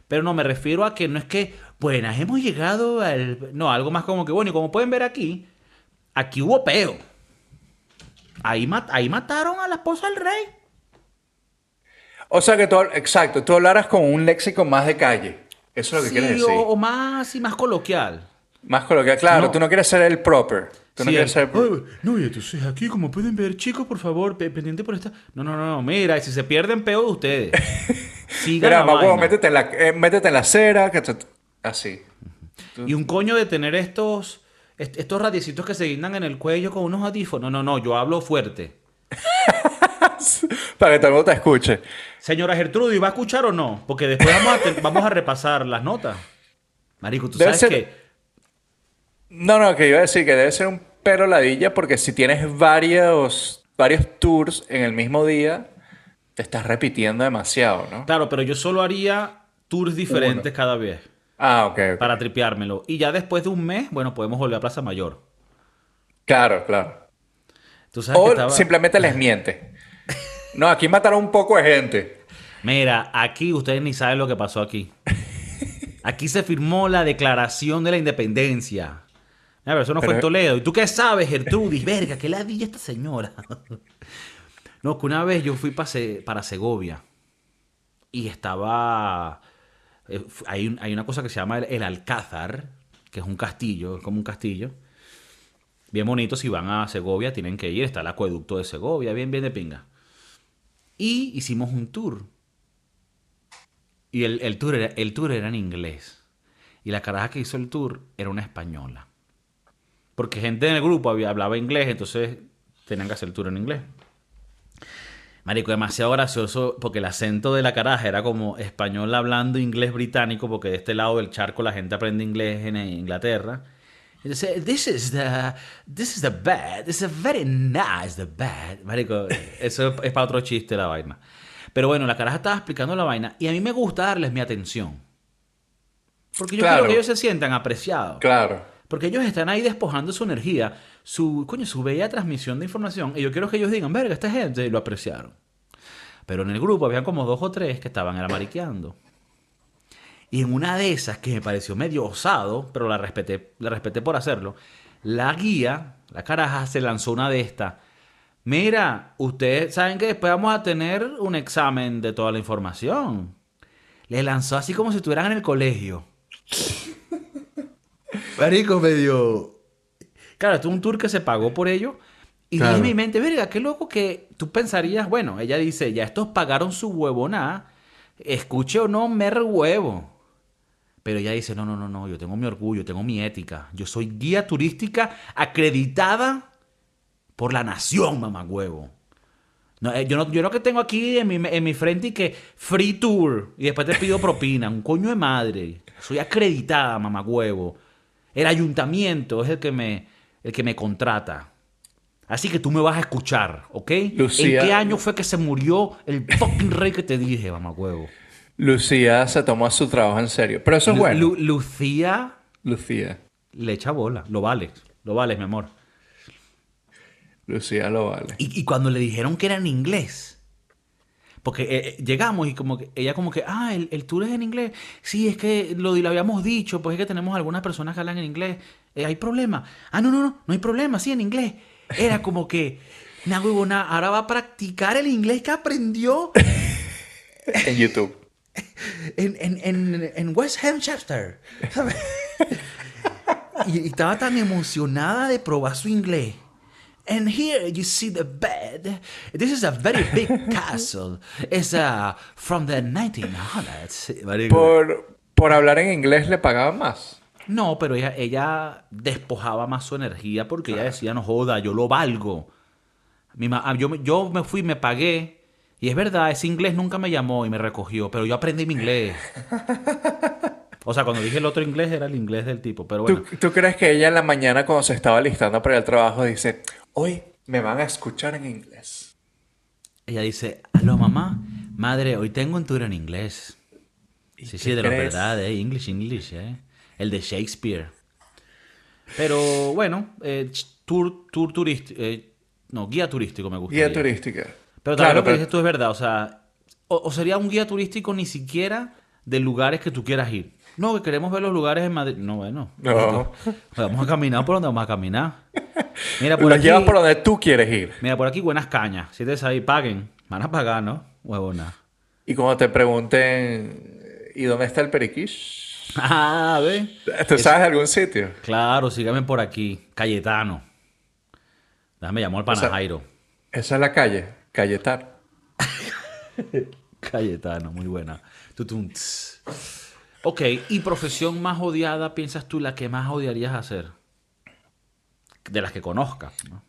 Pero no, me refiero a que no es que, buenas, hemos llegado al... No, algo más como que, bueno, y como pueden ver aquí, aquí hubo peo. Ahí, mat- ahí mataron a la esposa del rey. O sea que tú, exacto, tú hablaras con un léxico más de calle. Eso es lo que Sí, quieres decir. o, o más y más coloquial. Más coloquial. Claro, No. tú no quieres ser el proper. Tú no quieres el- ser... "Ay, no, y entonces aquí, como pueden ver, chicos, por favor, pe- pendiente por esta. No, no, no, no, mira, si se pierden, peo de ustedes. Sigan Mira, la huevo, métete en la, eh, métete en la que te- Así. Y un coño de tener estos, est- estos radiecitos que se guindan en el cuello con unos audífonos. No, no, no, yo hablo fuerte. Para que todo el mundo te escuche. Señora Gertrudis, ¿va a escuchar o no? Porque después vamos a, te- vamos a repasar las notas. Marico, tú Debe sabes ser- que... No, no, que iba a decir que debe ser un pero ladilla porque si tienes varios, varios tours en el mismo día, te estás repitiendo demasiado, ¿no? Claro, pero yo solo haría tours diferentes cada vez. Ah, ok, ok. Para tripeármelo. Y ya después de un mes, bueno, podemos volver a Plaza Mayor. Claro, claro. Tú sabes que O estaba... simplemente les miente. No, aquí mataron un poco de gente. Mira, aquí ustedes ni saben lo que pasó aquí. Aquí se firmó la declaración de la independencia. Mira, pero eso no fue Pero- en Toledo. ¿Y tú qué sabes, Gertrudis? Verga, ¿qué ladilla esta señora? No, que una vez yo fui pa Se- para Segovia y estaba... eh, Hay, un- hay una cosa que se llama el, el Alcázar, que es un castillo, es como un castillo. Bien bonito, si van a Segovia tienen que ir, está el acueducto de Segovia, bien, bien de pinga. Y hicimos un tour. Y el, el tour era, el tour era en inglés. Y la caraja que hizo el tour era una española. Porque gente en el grupo había, hablaba inglés, entonces tenían que hacer el tour en inglés. Marico, demasiado gracioso porque el acento de la caraja era como español hablando inglés británico, porque de este lado del charco la gente aprende inglés en Inglaterra. Entonces, this is the, this is the bed, this is very nice, the bed. Marico, eso es para otro chiste la vaina. Pero bueno, la caraja estaba explicando la vaina y a mí me gusta darles mi atención. Porque yo Claro. quiero que ellos se sientan apreciados. Claro. Porque ellos están ahí despojando su energía, su, coño, su bella transmisión de información. Y yo quiero que ellos digan, verga, esta gente lo apreciaron. Pero en el grupo habían como dos o tres que estaban era mariqueando. Y en una de esas, que me pareció medio osado, pero la respeté, la respeté por hacerlo, la guía, la caraja, se lanzó una de estas. Mira, ustedes saben que después vamos a tener un examen de toda la información. Le lanzó así como si estuvieran en el colegio. Marico, medio. Claro, es un tour que se pagó por ello. Y Claro. dije en mi mente, verga, qué loco que tú pensarías, bueno, ella dice, ya estos pagaron su huevonada, escuche o no, mer huevo. Pero ella dice, no, no, no, no, yo tengo mi orgullo, tengo mi ética. Yo soy guía turística acreditada por la nación, mamá huevo. No, eh, yo, no, yo no que tengo aquí en mi, en mi frente y que free tour y después te pido propina, un coño de madre. Soy acreditada, mamá huevo. El ayuntamiento es el que me, el que me contrata. Así que tú me vas a escuchar, ¿ok? Lucía- ¿En qué año fue que se murió el fucking rey que te dije, mamá huevo? Lucía se tomó su trabajo en serio. Pero eso es Lu- bueno. Lu- Lucía Lucía. le echa bola, lo vales, lo vales, mi amor. Lucía lo vale. Y, y cuando le dijeron que era en inglés, porque eh, eh, llegamos y como que ella como que, ah, el, el tour es en inglés. Sí, es que lo, lo habíamos dicho, pues es que tenemos algunas personas que hablan en inglés. Eh, ¿Hay problema? Ah, no, no, no, no hay problema, sí, en inglés. Era como que, na huevona, ahora va a practicar el inglés que aprendió En YouTube. en, en, en, en West Hampshire. ¿sabes? y, y estaba tan emocionada de probar su inglés. And here you see the bed. This is a very big castle. It's uh, from the 1900s. Marico. Por, por hablar en inglés le pagaban más. No, pero ella, ella despojaba más su energía porque ella decía, no joda, yo lo valgo. Mi ma- ah, yo, yo me fui, me pagué. Y es verdad, ese inglés nunca me llamó y me recogió, pero yo aprendí mi inglés. O sea, cuando dije el otro inglés era el inglés del tipo, pero bueno. ¿Tú, tú crees que ella en la mañana cuando se estaba listando para al trabajo dice, hoy me van a escuchar en inglés? Ella dice, aló mamá, madre, hoy tengo un tour en inglés. ¿Y Sí, sí, de la verdad, eh, English, English, eh. El de Shakespeare. Pero bueno, eh, tour, tour turístico, no, guía turístico me gusta. Guía turística. Pero también lo que dices tú es verdad, o sea, o, o sería un guía turístico ni siquiera de lugares que tú quieras ir. No, que queremos ver los lugares en Madrid. No, bueno. No. Vamos a caminar por donde vamos a caminar. Mira, por Los aquí, llevas por donde tú quieres ir. mira, por aquí buenas cañas. Si te ahí, paguen. Van a pagar, ¿no? Huevona. Y cuando te pregunten, ¿y dónde está el periquish? Ah, ve. ¿Tú sabes de algún sitio? Claro, sígame por aquí. Cayetano. Déjame llamar al sea- Panajairo. Esa es la calle, Cayetano. Cayetano, muy buena. Tutum. Ok, ¿y profesión más odiada piensas tú la que más odiarías hacer? De las que conozcas. ¿no?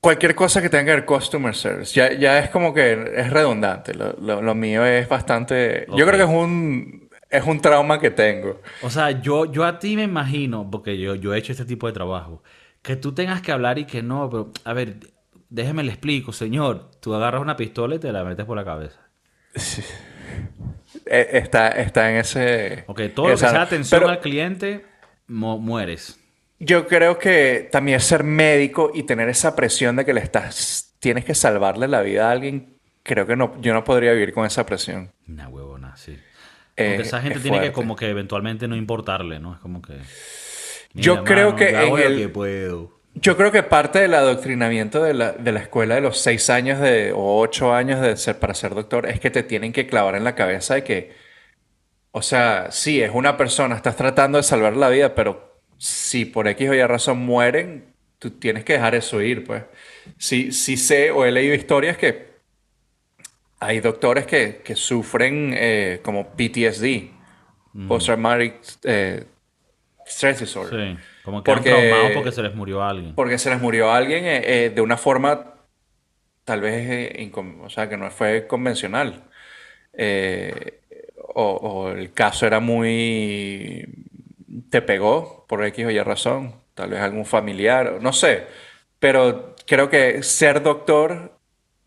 Cualquier cosa que tenga que ver customer service. Ya, ya es como que es redundante. Lo, lo- lo mío es bastante... Yo creo que es un, es un trauma que tengo. O sea, yo, yo a ti me imagino, porque yo, yo he hecho este tipo de trabajo, que tú tengas que hablar y que no, pero a ver, déjeme le explico, señor. Tú agarras una pistola y te la metes por la cabeza. Eh, Está, está en ese... Ok, todo lo que sea atención pero al cliente, mueres. Yo creo que también ser médico y tener esa presión de que le estás... Tienes que salvarle la vida a alguien. Creo que no, yo no podría vivir con esa presión. Una huevona, sí. Eh, Porque esa gente es tiene que como que eventualmente no importarle, ¿no? Es como que... Yo creo que yo hago en lo el- que puedo. Yo creo que parte del adoctrinamiento de la, de la escuela de los seis años de, o ocho años de ser, para ser doctor es que te tienen que clavar en la cabeza de que, o sea, sí, es una persona, estás tratando de salvar la vida, pero si por X o Y razón mueren, tú tienes que dejar eso ir, pues. Sí, sí sé o he leído historias que hay doctores que, que sufren eh, como PTSD, Post-Traumatic eh, Stress Disorder. Sí, como que Porque- porque se les murió alguien. Porque se les murió alguien eh, eh, de una forma tal vez, eh, o sea, que no fue convencional. Eh, o, o el caso era muy... te pegó por X o Y razón, tal vez algún familiar, no sé. Pero creo que ser doctor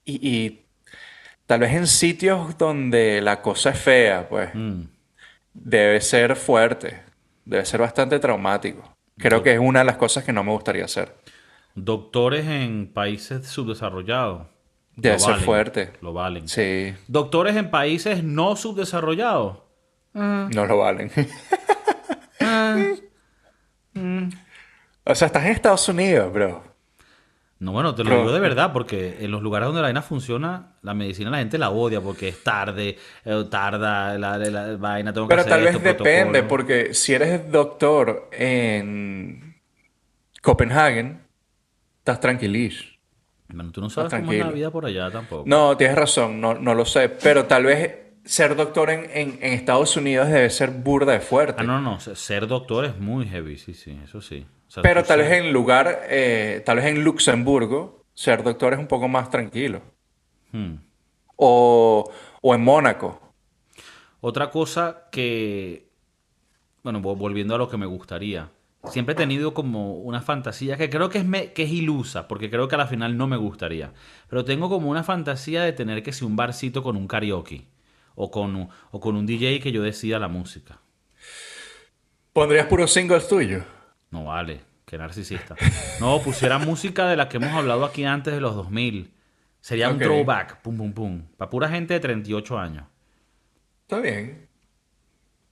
y, y tal vez en sitios donde la cosa es fea, pues Mm. debe ser fuerte, debe ser bastante traumático. Creo que es una de las cosas que no me gustaría hacer. Doctores en países subdesarrollados. Debe lo ser valen, fuerte. Lo valen. Sí, Doctores en países no subdesarrollados. no lo valen. Ah. O sea, estás en Estados Unidos, bro. No, bueno, te lo Pero- digo de verdad, porque en los lugares donde la vaina funciona, la medicina la gente la odia porque es tarde, eh, tarda la, la- la vaina, tengo que Pero hacer tal vez esto, depende, protocolo. porque si eres doctor en Copenhagen, estás tranquilish. Bueno, tú no sabes cómo es la vida por allá tampoco. No, tienes razón, no, no lo sé. Pero tal vez ser doctor en, en- en Estados Unidos debe ser burda de fuerte. Ah, no, no, se- ser doctor es muy heavy, sí, sí, eso sí. O sea, Pero tal vez en lugar, eh, tal vez en Luxemburgo, ser doctor es un poco más tranquilo. Hmm. O, o en Mónaco. Otra cosa que, bueno, vo- volviendo a lo que me gustaría, siempre he tenido como una fantasía que creo que es, me- que es ilusa, porque creo que a la final no me gustaría, pero tengo como una fantasía de tener que ser un barcito con un karaoke o con, un- o con un DJ que yo decida la música. ¿Pondrías puros singles tuyos? No vale, qué narcisista. No, pusiera música de la que hemos hablado aquí antes de los 2000. Sería un throwback, pum, pum, pum, para pura gente de 38 años. Está bien.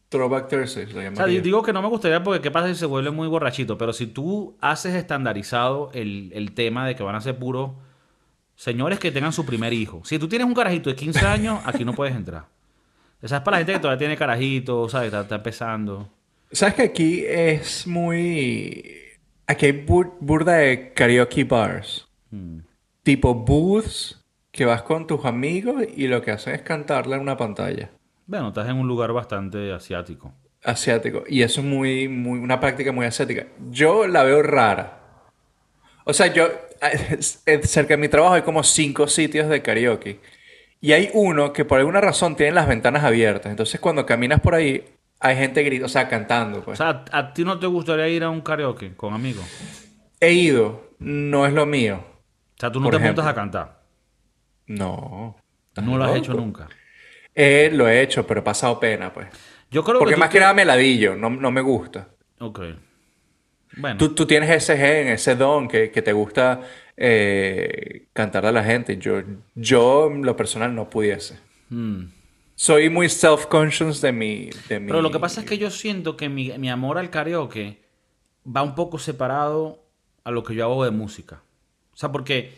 Throwback Thursdays lo O sea, digo que no me gustaría porque qué pasa si se vuelve muy borrachito, pero si tú haces estandarizado el, el tema de que van a ser puros señores que tengan su primer hijo. Si tú tienes un carajito de 15 años, aquí no puedes entrar. Esa es para la gente que todavía tiene carajito, ¿sabes? Está, está empezando. ¿Sabes que aquí es muy... Aquí hay bur- burda de karaoke bars. Mm. Tipo booths que vas con tus amigos y lo que hacen es cantarle en una pantalla. Bueno, estás en un lugar bastante asiático. Asiático. Y eso es muy, muy, una práctica muy asiática. Yo la veo rara. O sea, yo, cerca de mi trabajo hay como cinco sitios de karaoke. Y hay uno que por alguna razón tiene las ventanas abiertas. Entonces cuando caminas por ahí, hay gente gritando, o sea, cantando. O Pues. sea, ¿a ti no te gustaría ir a un karaoke con amigos? He ido, no es lo mío. O sea, tú no Por te ejemplo. montas a cantar. No. ¿Estás No lo has loco? hecho nunca. Eh, lo he hecho, pero he pasado pena, pues. Yo creo Porque que más que nada me ladillo, no, no me gusta. Ok. Bueno. Tú, tú tienes ese gen, ese don que, que te gusta eh, cantarle a la gente. Yo, yo, en lo personal, no pudiese. mm. Soy muy self-conscious de mi, de mi... Pero lo que pasa es que yo siento que mi, mi amor al karaoke va un poco separado a lo que yo hago de música. O sea, porque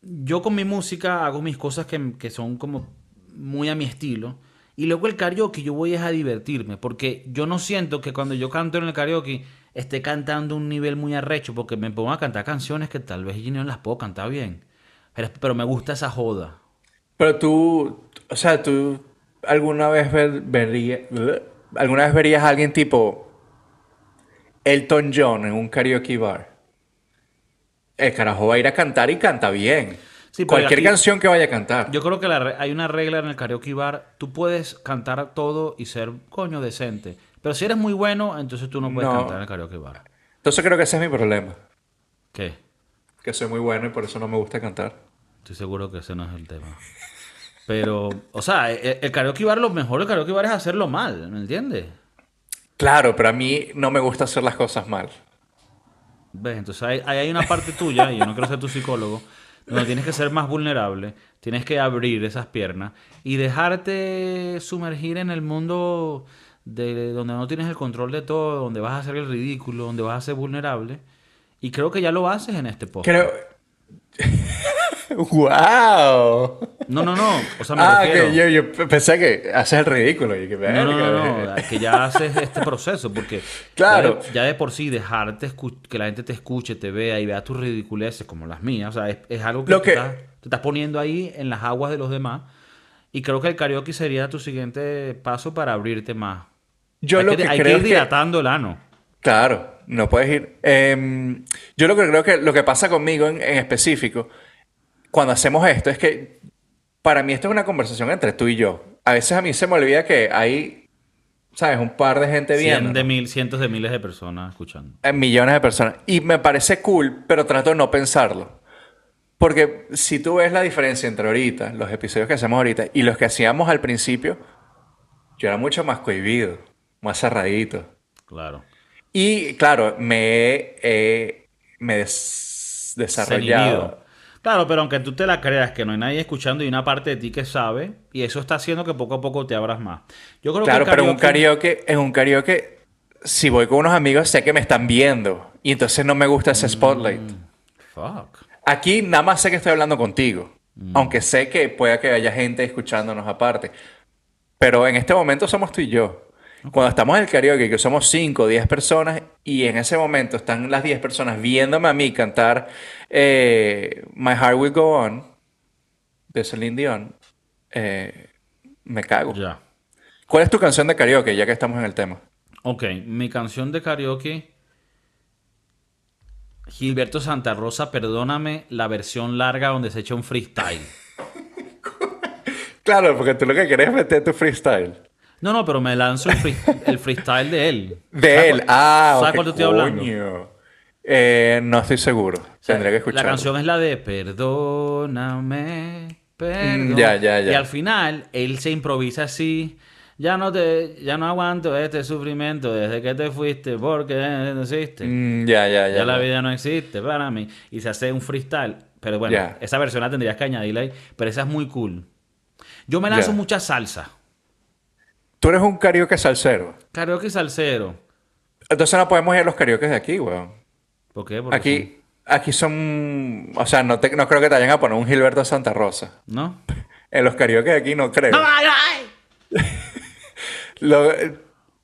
yo con mi música hago mis cosas que, que son como muy a mi estilo. Y luego el karaoke yo voy a divertirme. Porque yo no siento que cuando yo canto en el karaoke esté cantando un nivel muy arrecho. Porque me pongo a cantar canciones que tal vez yo no las puedo cantar bien. Pero, me gusta esa joda. Pero tú, o sea, tú alguna vez ver- vería- alguna vez verías a alguien tipo Elton John en un karaoke bar. El carajo va a ir a cantar y canta bien. Sí, Cualquier aquí- canción que vaya a cantar. Yo creo que la hay una regla en el karaoke bar. Tú puedes cantar todo y ser coño decente. Pero si eres muy bueno, entonces tú no puedes No. cantar en el karaoke bar. Entonces creo que ese es mi problema. ¿Qué? Que soy muy bueno y por eso no me gusta cantar. Estoy seguro que ese no es el tema. Pero, o sea, el, el karaoke bar, lo mejor del karaoke bar es hacerlo mal, ¿me entiendes? Claro, pero a mí no me gusta hacer las cosas mal. ¿Ves? Entonces ahí, ahí hay una parte tuya, y yo no quiero ser tu psicólogo, donde tienes que ser más vulnerable, tienes que abrir esas piernas y dejarte sumergir en el mundo de donde no tienes el control de todo, donde vas a hacer el ridículo, donde vas a ser vulnerable. Y creo que ya lo haces en este podcast. Creo... ¡Wow! No, no, no. O sea, me Ah, refiero. que yo, yo pensé que haces el ridículo. Y que, No, no, verga, no, no, que ya haces este proceso, porque Claro. ya, de, ya de por sí dejarte que la gente te escuche, te vea y vea tus ridiculeces como las mías, o sea, es, es algo que, Lo Estás, te estás poniendo ahí en las aguas de los demás. Y creo que el karaoke sería tu siguiente paso para abrirte más. Yo hay lo que, que hay creo que ir que- dilatando el ano. Claro, no puedes ir. Em, yo lo que creo que lo que pasa conmigo en, en específico, cuando hacemos esto, es que para mí esto es una conversación entre tú y yo. A veces a mí se me olvida que hay, ¿sabes? Un par de gente viendo. de mil, cientos de miles de personas escuchando. Eh, millones de personas. Y me parece cool, pero trato de no pensarlo. Porque si tú ves la diferencia entre ahorita, los episodios que hacemos ahorita, y los que hacíamos al principio, yo era mucho más cohibido, más cerradito. Claro. Y claro, me he eh, me des- desarrollado. Claro, pero aunque tú te la creas que no hay nadie escuchando y una parte de ti que sabe, y eso está haciendo que poco a poco te abras más. Yo creo Claro, que el pero un karaoke- karaoke, en un karaoke, si voy con unos amigos, sé que me están viendo. Y entonces no me gusta ese spotlight. Fuck. Aquí nada más sé que estoy hablando contigo. Aunque sé que pueda que haya gente escuchándonos aparte. Pero en este momento somos tú y yo. Cuando estamos en el karaoke, que somos 5 o 10 personas, y en ese momento están las 10 personas viéndome a mí cantar eh, My Heart Will Go On de Celine Dion, eh, me cago. Ya. ¿Cuál es tu canción de karaoke, ya que estamos en el tema? Ok, mi canción de karaoke. Gilberto Santa Rosa, perdóname la versión larga donde se echa un freestyle. Claro, porque tú lo que quieres es meter tu freestyle. No, no, pero me lanzo el, free- el freestyle de él. De ¿Sabes él. cuál- Ah, ¿Sabes ok, cuál te estoy hablando? coño. Eh, no estoy seguro. O sea, Tendría que escucharlo. La canción es la de Perdóname, perdón. Ya, ya, ya. Y al final él se improvisa así. Ya no te, ya no aguanto este sufrimiento desde que te fuiste porque no existe. Mm, ya, ya, ya. ya la vida no existe para mí. Y se hace un freestyle. Pero bueno, Ya. esa versión la tendrías que añadirle ahí. Pero esa es muy cool. Yo me lanzo Ya. mucha salsa. Tú eres un karaoke salsero. Karaoke salsero. Entonces no podemos ir a los karaoke de aquí, weón. ¿Por qué? Porque Aquí, aquí son... O sea, no, te- no creo que te vayan a poner un Gilberto Santa Rosa. ¿No? En los karaoke de aquí no creo. Lo-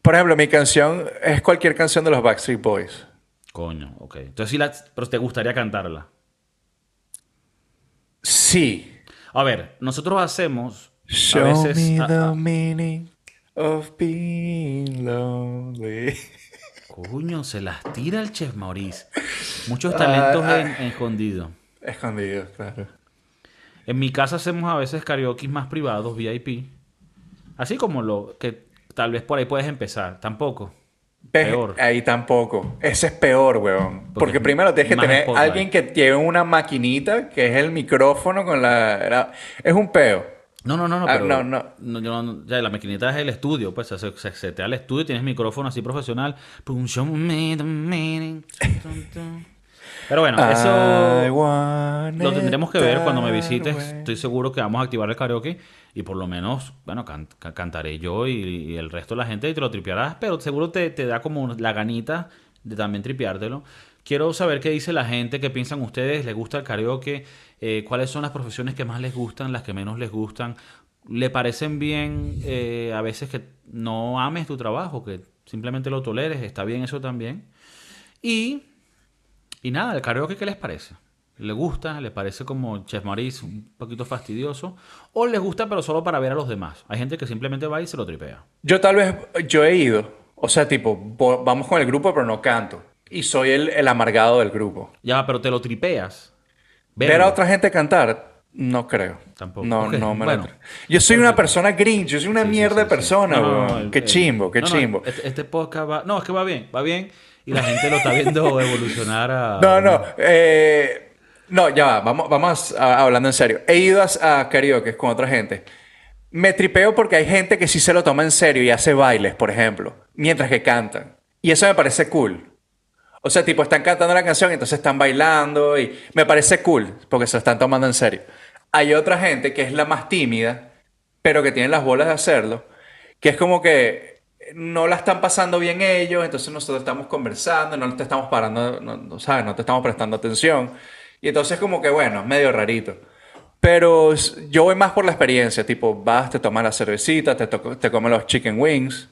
por ejemplo, mi canción es cualquier canción de los Backstreet Boys. Coño, ok. Entonces sí la... Pero te gustaría cantarla. Sí. A ver, nosotros hacemos a Show veces me a- the a- meaning of being lonely. Coño, se las tira el Chef Maurice. Muchos talentos Ah, ah. en- en escondidos. Escondido, claro. En mi casa hacemos a veces karaoke más privados, VIP. Así como lo que tal vez por ahí puedes empezar. Tampoco. Peor. Ahí tampoco. Ese es peor, weón. Porque Porque, primero tienes que tener spotlight. alguien que lleve una maquinita, que es el micrófono con la... Es un peo. No, no, no, no, Ah, pero no, no. yo no- ya la maquinita es el estudio, pues se, se, se setea el estudio, tienes micrófono así profesional. Pero bueno, eso lo tendremos que ver cuando me visites. Estoy seguro que vamos a activar el karaoke y por lo menos, bueno, can- ca- cantaré yo y, y el resto de la gente y te lo tripearás, pero seguro te, te da como la ganita de también tripeártelo. Quiero saber qué dice la gente, qué piensan ustedes, les gusta el karaoke, Eh, cuáles son las profesiones que más les gustan, las que menos les gustan. ¿Le parecen bien eh, a veces que no ames tu trabajo, que simplemente lo toleres? Está bien eso también. Y y nada, el karaoke, ¿qué les parece? ¿Le gusta? ¿Le parece como Chef Maurice un poquito fastidioso? ¿O les gusta pero solo para ver a los demás? Hay gente que simplemente va y se lo tripea. Yo tal vez, yo he ido. O sea, tipo, vamos con el grupo, pero no canto. Y soy el, el amargado del grupo. Ya, pero te lo tripeas. Ver a otra gente cantar, no creo. Tampoco. No, Ok, no me bueno. Yo soy una persona grinch, yo soy una Sí, mierda sí, de sí. persona, No, no, el- Qué chimbo, qué no, chimbo. este, este podcast va... No, es que va bien, va bien. Y la gente lo está viendo evolucionar a... No, no. eh, no, ya va. Vamos, vamos a- hablando en serio. He ido a, a karaoke con otra gente. Me tripeo porque hay gente que sí se lo toma en serio y hace bailes, por ejemplo, mientras que cantan. Y eso me parece cool. O sea, tipo, están cantando la canción, entonces están bailando y me parece cool porque se lo están tomando en serio. Hay otra gente que es la más tímida, pero que tiene las bolas de hacerlo, que es como que no la están pasando bien ellos, entonces nosotros estamos conversando, no te estamos parando, no, no, ¿sabes? No te estamos prestando atención. Y entonces como que, bueno, medio rarito. Pero yo voy más por la experiencia, tipo, vas, te tomas la cervecita, te, te comes los chicken wings,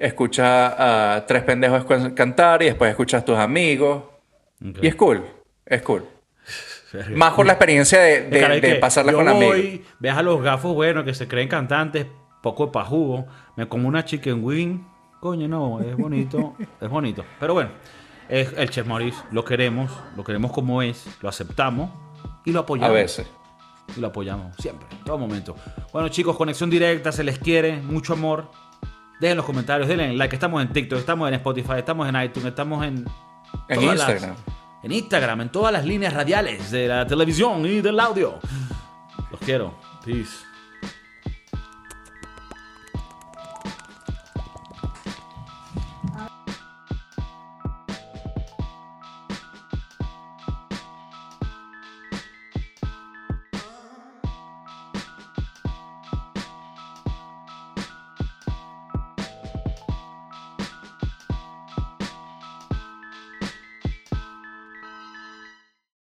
escuchas a tres pendejos cantar y después escuchas a tus amigos. Ok. Y es cool, es cool. Más por la experiencia de, de- Caray, de que pasarla yo con amigos. voy, Ves a los gafos, bueno, que se creen cantantes, poco de pajugo. Me como una chicken wing. Coño, no, es bonito, es bonito. Pero bueno, es el Chef Maurice, lo queremos, lo queremos como es, lo aceptamos y lo A apoyamos. veces. Y lo apoyamos siempre, en todo momento. Bueno, chicos, conexión directa, se les quiere, mucho amor. Dejen los comentarios, denle like. Estamos en TikTok, estamos en Spotify, estamos en iTunes, estamos en. En las- Instagram. en Instagram, en todas las líneas radiales de la televisión y del audio. Los quiero. Peace.